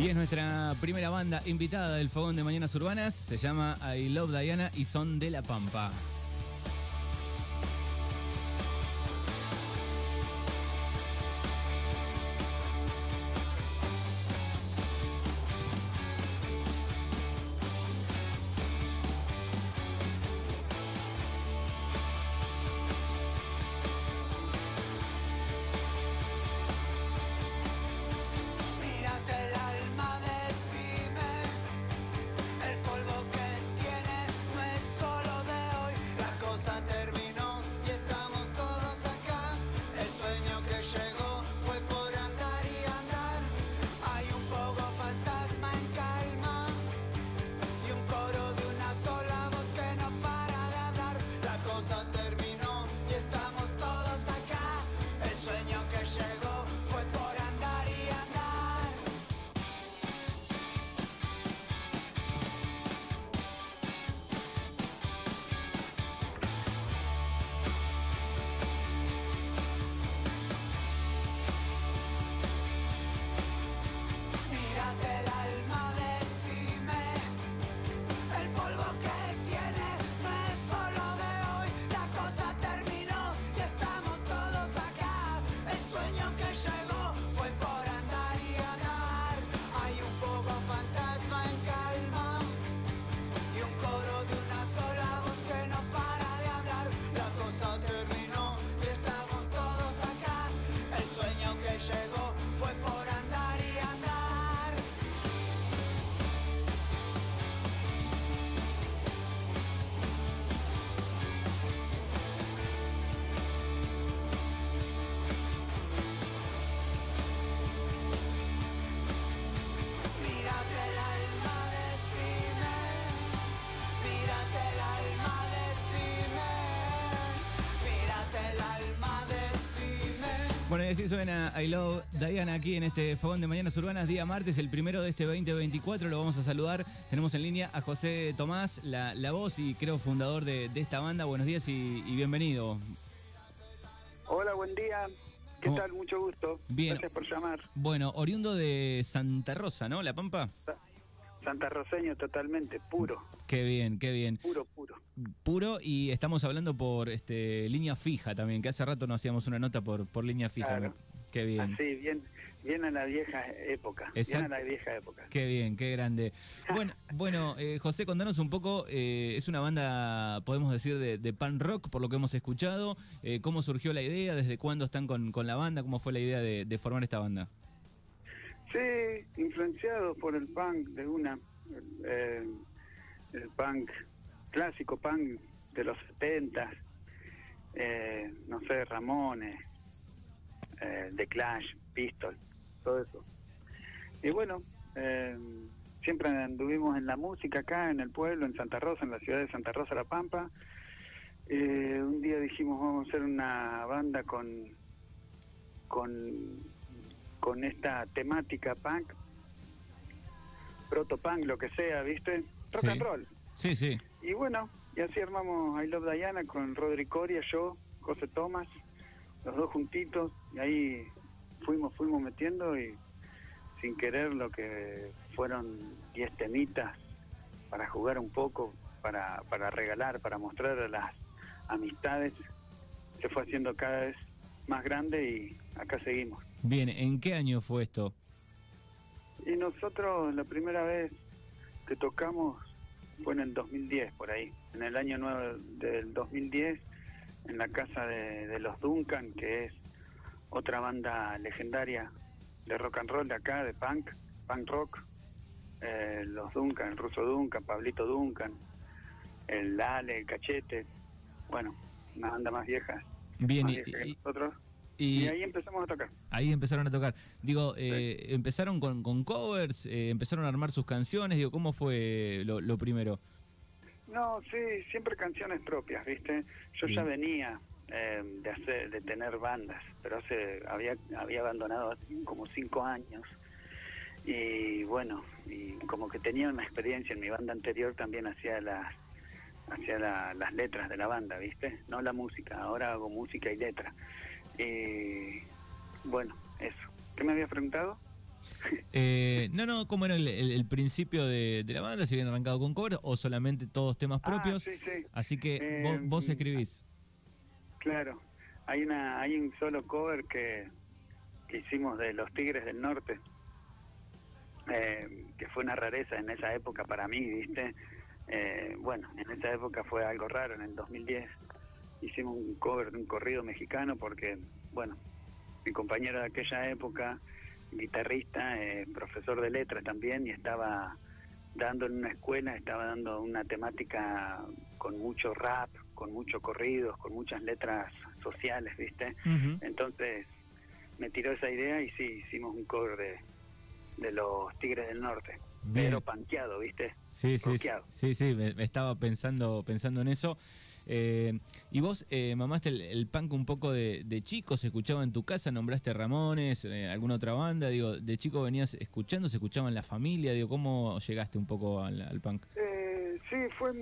Y es nuestra primera banda invitada del Fogón de Mañanas Urbanas. Se llama I Love Diana y son de La Pampa. Bueno, y así suena I Love Diana aquí en este Fogón de Mañanas Urbanas, día martes, el primero de este 2024. Lo vamos a saludar. Tenemos en línea a José Tomás, la, la voz y creo fundador de, de esta banda. Buenos días y, y bienvenido. Hola, buen día. ¿Qué ¿Cómo? tal? Mucho gusto. Bien. Gracias por llamar. Bueno, oriundo de Santa Rosa, ¿no? La Pampa. Santa Roseño totalmente, puro, Qué bien, qué bien. puro, puro. Puro y estamos hablando por este línea fija también, que hace rato no hacíamos una nota por, por línea fija. Claro. Qué bien. Así, bien, bien a la vieja época. Exacto. Bien a la vieja época. Qué bien, qué grande. Bueno, bueno eh, José, contanos un poco, eh, es una banda, podemos decir, de, de pan rock, por lo que hemos escuchado. Eh, ¿Cómo surgió la idea? ¿Desde cuándo están con, con la banda? ¿Cómo fue la idea de, de formar esta banda? Sí, influenciado por el punk de una. eh, el punk, clásico punk de los 70, eh, no sé, Ramones, eh, The Clash, Pistol, todo eso. Y bueno, eh, siempre anduvimos en la música acá, en el pueblo, en Santa Rosa, en la ciudad de Santa Rosa, La Pampa. Eh, un día dijimos, vamos a hacer una banda con, con, con esta temática punk, proto-punk, lo que sea, ¿viste? Rock Sí. and roll. Sí, sí. Y bueno, y así armamos I Love Diana con Rodri Coria, yo, José Tomás, los dos juntitos, y ahí fuimos, fuimos metiendo y sin querer lo que fueron 10 temitas para jugar un poco, para, para regalar, para mostrar a las amistades, se fue haciendo cada vez más grande y acá seguimos. Bien, ¿en qué año fue esto? Y nosotros la primera vez que tocamos fue en el 2010, por ahí, en el año nuevo del 2010, en la casa de, de los Duncan, que es otra banda legendaria de rock and roll de acá, de punk, punk rock. Eh, los Duncan, el ruso Duncan, Pablito Duncan, el Lale, el Cachete, bueno, una banda más vieja, Bien, más y, vieja que y- nosotros. Y- Y ahí empezamos a tocar. ahí empezaron a tocar. Digo, eh, empezaron con, con covers, eh, empezaron a armar sus canciones. Digo, ¿cómo fue lo, lo primero? No, sí, siempre canciones propias, ¿viste? Yo ya venía eh, de hacer, de tener bandas, pero hace había había abandonado hace como cinco años y bueno, y como que tenía una experiencia en mi banda anterior también hacía las hacía la- las letras de la banda, ¿viste? No la música, ahora hago música y letra. Y bueno, eso. ¿Qué me habías preguntado? Eh, no, no, ¿cómo era el, el- el principio de, de la banda? ¿Si habían arrancado con covers o solamente todos temas Ah, propios? sí, sí. Así que Eh, vos, vos mm, escribís. Claro, hay una hay un solo cover que, que hicimos de Los Tigres del Norte, eh, que fue una rareza en esa época para mí, ¿viste? Eh, bueno, en esa época fue algo raro, en el 2010 hicimos un cover de un corrido mexicano porque, bueno, mi compañero de aquella época, guitarrista, eh, profesor de letras también, y estaba dando en una escuela, estaba dando una temática con mucho rap, con muchos corridos, con muchas letras sociales, ¿viste? Entonces me tiró esa idea y sí, hicimos un cover de, de los Tigres del Norte, Bien. pero panqueado, ¿viste? Sí, sí, sí, sí, estaba pensando, pensando en eso. Eh, y vos eh, mamaste el, el punk un poco de, de chico, se escuchaba en tu casa, nombraste Ramones, eh, alguna otra banda, digo, de chico venías escuchando, se escuchaba en la familia, digo, ¿cómo llegaste un poco al, al punk? Eh, sí, fue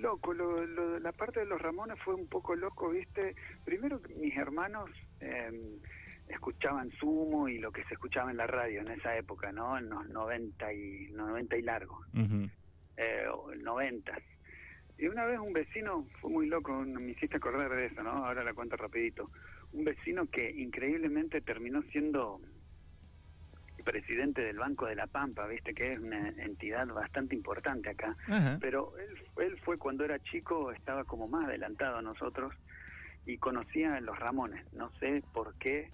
loco. Lo, lo- la parte de los Ramones fue un poco loco, ¿viste? Primero, mis hermanos eh, escuchaban Sumo y lo que se escuchaba en la radio en esa época, ¿no? En los 90 y, 90 y largo, eh, o 90. Y una vez un vecino, fue muy loco, me hiciste acordar de eso, ¿no? Ahora la cuento rapidito. Un vecino que increíblemente terminó siendo presidente del Banco de la Pampa, viste que es una entidad bastante importante acá. Ajá. Pero él, él fue cuando era chico, estaba como más adelantado a nosotros y conocía a los Ramones. No sé por qué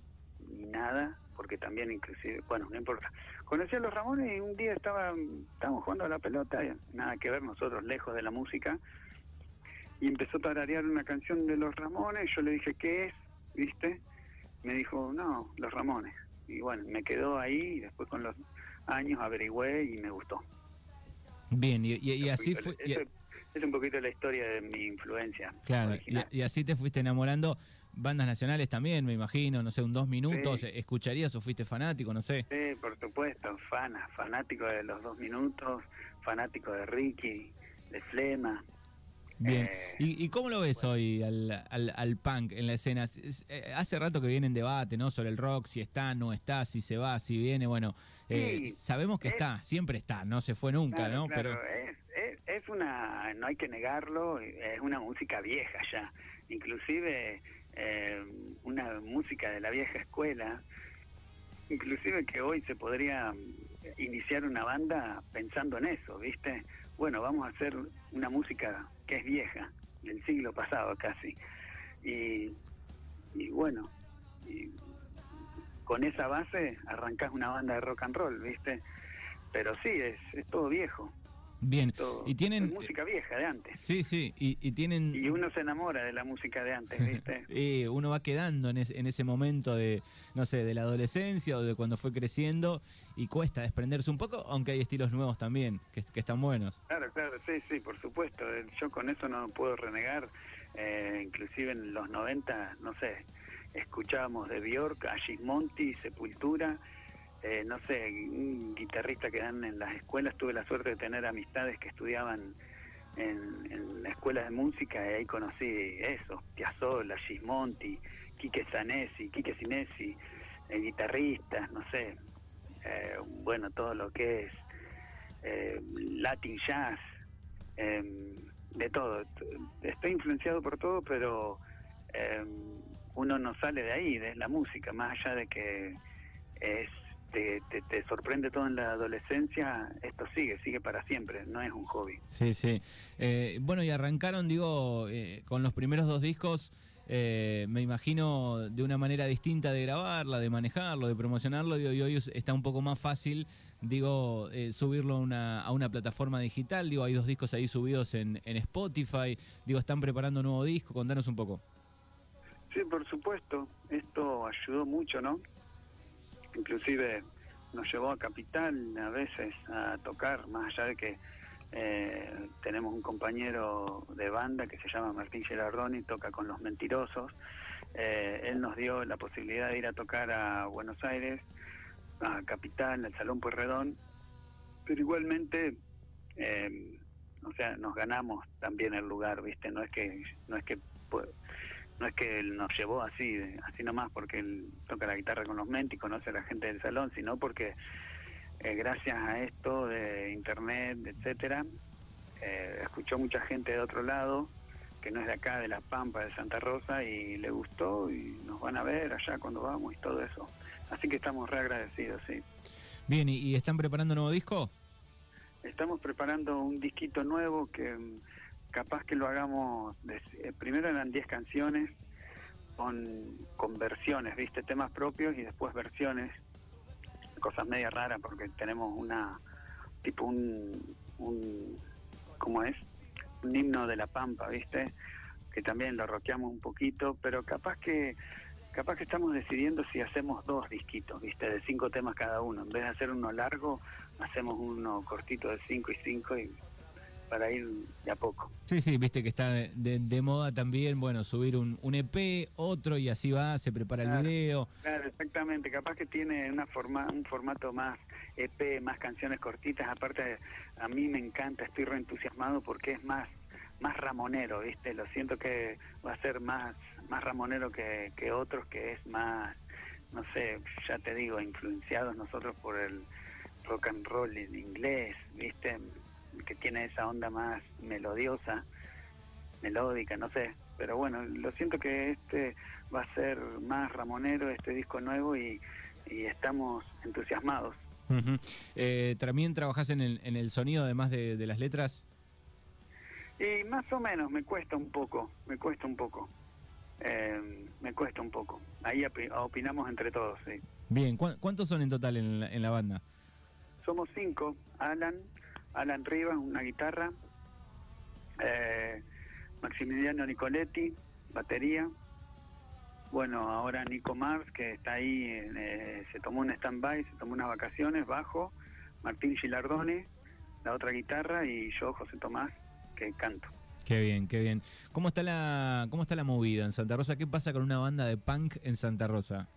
ni nada, porque también inclusive, bueno, no importa. Conocía a los Ramones y un día estaba, estábamos jugando a la pelota, nada que ver nosotros lejos de la música, y empezó a tararear una canción de los Ramones, yo le dije, ¿qué es? ¿Viste? Me dijo, no, los Ramones. Y bueno, me quedó ahí y después con los años averigüé y me gustó. Bien, y, y- y así fue... y- es un poquito la historia de mi influencia. Claro, y así te fuiste enamorando. Bandas nacionales también, me imagino, no sé, un dos minutos, Sí. ¿escucharías o fuiste fanático? No sé. Sí, por supuesto, fana, fanático de los dos minutos, fanático de Ricky, de Flema. Bien. Eh, ¿Y, y cómo lo ves hoy al, al, al punk en la escena? Es- es- eh, hace rato que viene en debate, ¿no? Sobre el rock, si está, no está, si se va, si viene. Bueno, eh, Sí, sabemos que es- está, siempre está, no se fue nunca, Claro, ¿no? claro, Pero es, es, es una, no hay que negarlo, es una música vieja ya, inclusive eh, una música de la vieja escuela, inclusive que hoy se podría iniciar una banda pensando en eso, ¿viste? Bueno, vamos a hacer una música que es vieja, del siglo pasado casi, y, y bueno, con esa base arrancás una banda de rock and roll, ¿viste? Pero sí, es, es todo viejo. Bien. todo- Y tienen... música vieja de antes. Sí, sí, y, y tienen... Y uno se enamora de la música de antes, ¿viste? Eh, uno va quedando en, es- en ese momento de, no sé, de la adolescencia o de cuando fue creciendo y cuesta desprenderse un poco, aunque hay estilos nuevos también, que, que están buenos. Claro, claro, sí, sí, por supuesto. Yo con eso no puedo renegar. Eh, inclusive en los 90, no sé, escuchábamos de Bjork a Gismonti, Sepultura. Eh, no sé, un guitarrista que dan en las escuelas. Tuve la suerte de tener amistades que estudiaban en, en la escuela de música y ahí conocí eso, Piazzolla, Gismonti, Quique Zanesi, Quique Sinesi, eh, guitarristas, no sé, eh, bueno, todo lo que es eh, Latin Jazz, eh, de todo. Estoy influenciado por todo, pero eh, uno no sale de ahí, de la música, más allá de que es te, te, te sorprende todo en la adolescencia, esto sigue, sigue para siempre, no es un hobby. Sí, sí. Eh, bueno, y arrancaron, digo, eh, con los primeros dos discos, eh, me imagino de una manera distinta de grabarla, de manejarlo, de promocionarlo, digo, y hoy es- está un poco más fácil, digo, eh, subirlo a una, a una plataforma digital, digo, hay dos discos ahí subidos en, en Spotify, digo, están preparando un nuevo disco, contanos un poco. Sí, por supuesto, esto ayudó mucho, ¿no? Inclusive nos llevó a Capital a veces a tocar, más allá de que eh, tenemos un compañero de banda que se llama Martín Gerardoni, toca con Los Mentirosos. Eh, él nos dio la posibilidad de ir a tocar a Buenos Aires, a Capital, al Salón Pueyrredón, pero igualmente, eh, o sea, nos ganamos también el lugar, ¿viste? No es que, no es que pues, no es que él nos llevó así, así nomás porque él toca la guitarra con los mentes y conoce a la gente del salón, sino porque eh, gracias a esto de internet, etcétera, eh, escuchó mucha gente de otro lado que no es de acá, de La Pampa, de Santa Rosa, y le gustó y nos van a ver allá cuando vamos y todo eso. Así que estamos re agradecidos, sí. Bien, ¿y, y están preparando un nuevo disco? Estamos preparando un disquito nuevo que mm, capaz que lo hagamos, eh, primero eran 10 canciones con, con versiones, ¿viste? Temas propios y después versiones, cosas media raras porque tenemos una, tipo un, un ¿cómo es? Un himno de la Pampa, ¿viste? Que también lo roqueamos un poquito, pero capaz que capaz que estamos decidiendo si hacemos dos disquitos, ¿viste? De cinco temas cada uno. En vez de hacer uno largo, hacemos uno cortito de cinco y cinco y para ir de a poco. Sí, sí, viste que está de, de- de moda también, bueno, subir un, un EP, otro y así va, se prepara el video. Claro, exactamente. Capaz que tiene una forma, un formato más EP, más canciones cortitas. Aparte, a mí me encanta, estoy reentusiasmado porque es más más ramonero, ¿viste? Lo siento que va a ser más más ramonero que, que otros, que es más, no sé, ya te digo, influenciados nosotros por el rock and roll en inglés, ¿viste? Que tiene esa onda más melodiosa, melódica, no sé. Pero bueno, lo siento que este va a ser más ramonero, este disco nuevo, y, y estamos entusiasmados. Ujú. Eh, ¿También trabajás en el, en el sonido además de, de las letras? Y más o menos me cuesta un poco, me cuesta un poco. Eh, me cuesta un poco. Ahí opi- opinamos entre todos, sí. Bien, ¿cu- ¿cuántos son en total en la, en la banda? Somos cinco. Alan, Alan Rivas, una guitarra. eh, Maximiliano Nicoletti, batería. Bueno, ahora Nico Mars, que está ahí, eh, se tomó un stand-by, se tomó unas vacaciones, bajo. Martín Gilardone, la otra guitarra, y yo, José Tomás, que canto. Qué bien, qué bien. ¿Cómo está la, cómo está la movida en Santa Rosa? ¿Qué pasa con una banda de punk en Santa Rosa?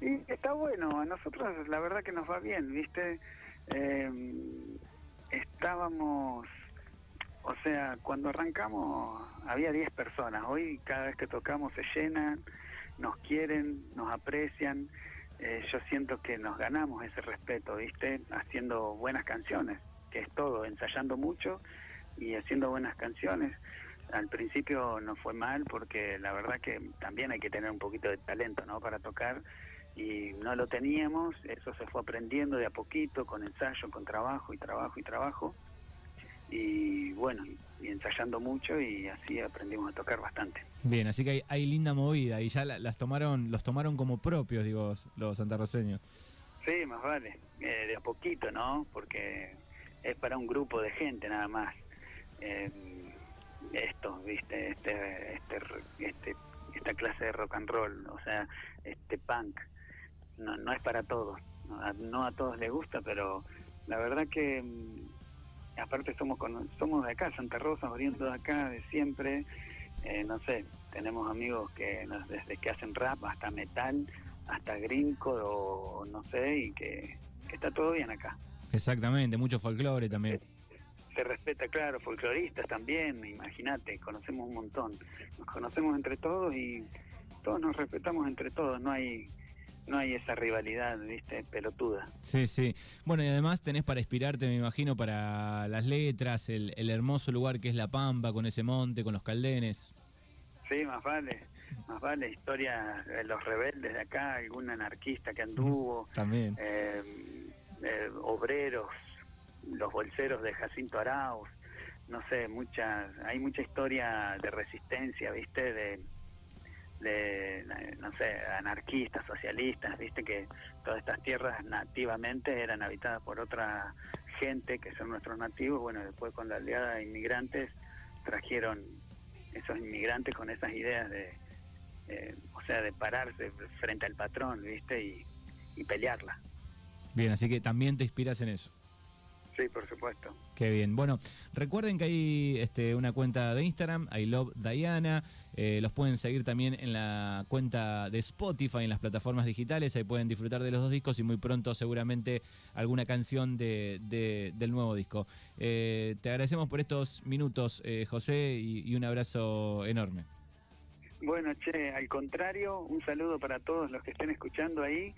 Y está bueno, a nosotros la verdad que nos va bien, ¿viste? Eh, estábamos, o sea, cuando arrancamos había 10 personas, hoy cada vez que tocamos se llenan, nos quieren, nos aprecian, eh, yo siento que nos ganamos ese respeto, ¿viste? Haciendo buenas canciones, que es todo, ensayando mucho y haciendo buenas canciones. Al principio no fue mal porque la verdad que también hay que tener un poquito de talento, ¿no? Para tocar y no lo teníamos, eso se fue aprendiendo de a poquito, con ensayo, con trabajo y trabajo y trabajo. Y bueno, y ensayando mucho y así aprendimos a tocar bastante. Bien, así que hay, hay linda movida y ya la- las tomaron, los tomaron como propios, digo, los santarroceños. Sí, más vale, eh, de a poquito, ¿no? Porque es para un grupo de gente nada más. Eh, esto, ¿viste? Este, este, este, esta clase de rock and roll, o sea, este punk, no, no es para todos. No a, no a todos les gusta, pero la verdad que mm, aparte somos con- somos de acá, Santa Rosa, oriundos de acá, de siempre. Eh, no sé, tenemos amigos que nos- desde que hacen rap hasta metal, hasta gringo o no sé, y que, que está todo bien acá. Exactamente, mucho folclore también. Se respeta, claro, folcloristas también, imagínate, conocemos un montón. Nos conocemos entre todos y todos nos respetamos entre todos, no hay no hay esa rivalidad, ¿viste? Pelotuda. Sí, sí. Bueno, y además tenés para inspirarte, me imagino, para las letras, el, el hermoso lugar que es La Pampa, con ese monte, con los caldenes. Sí, más vale, más vale, historia de los rebeldes de acá, algún anarquista que anduvo, También. eh, eh, obreros, los bolseros de Jacinto Arauz, no sé, mucha, hay mucha historia de resistencia, ¿viste? De, de, no sé, anarquistas, socialistas, ¿viste? Que todas estas tierras nativamente eran habitadas por otra gente que son nuestros nativos, bueno, después con la oleada de inmigrantes trajeron esos inmigrantes con esas ideas de, o sea, de pararse frente al patrón, ¿viste? Y, y pelearla. Bien, así que también te inspiras en eso. Sí, por supuesto. Qué bien. Bueno, recuerden que hay este, una cuenta de Instagram, I Love Diana. Eh, los pueden seguir también en la cuenta de Spotify, en las plataformas digitales. Ahí pueden disfrutar de los dos discos y muy pronto seguramente alguna canción de, de- del nuevo disco. Eh, te agradecemos por estos minutos, eh, José, y, y un abrazo enorme. Bueno, che, al contrario, un saludo para todos los que estén escuchando ahí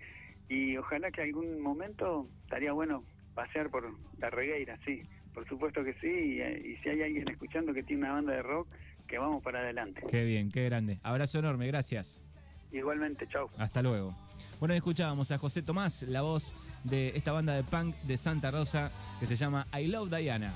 y ojalá que algún momento estaría bueno pasear por la regueira, sí, por supuesto que sí, y, y si hay alguien escuchando que tiene una banda de rock, que vamos para adelante. Qué bien, qué grande. Abrazo enorme, gracias. Igualmente, chau. Hasta luego. Bueno, escuchábamos a José Tomás, la voz de esta banda de punk de Santa Rosa que se llama I Love Diana.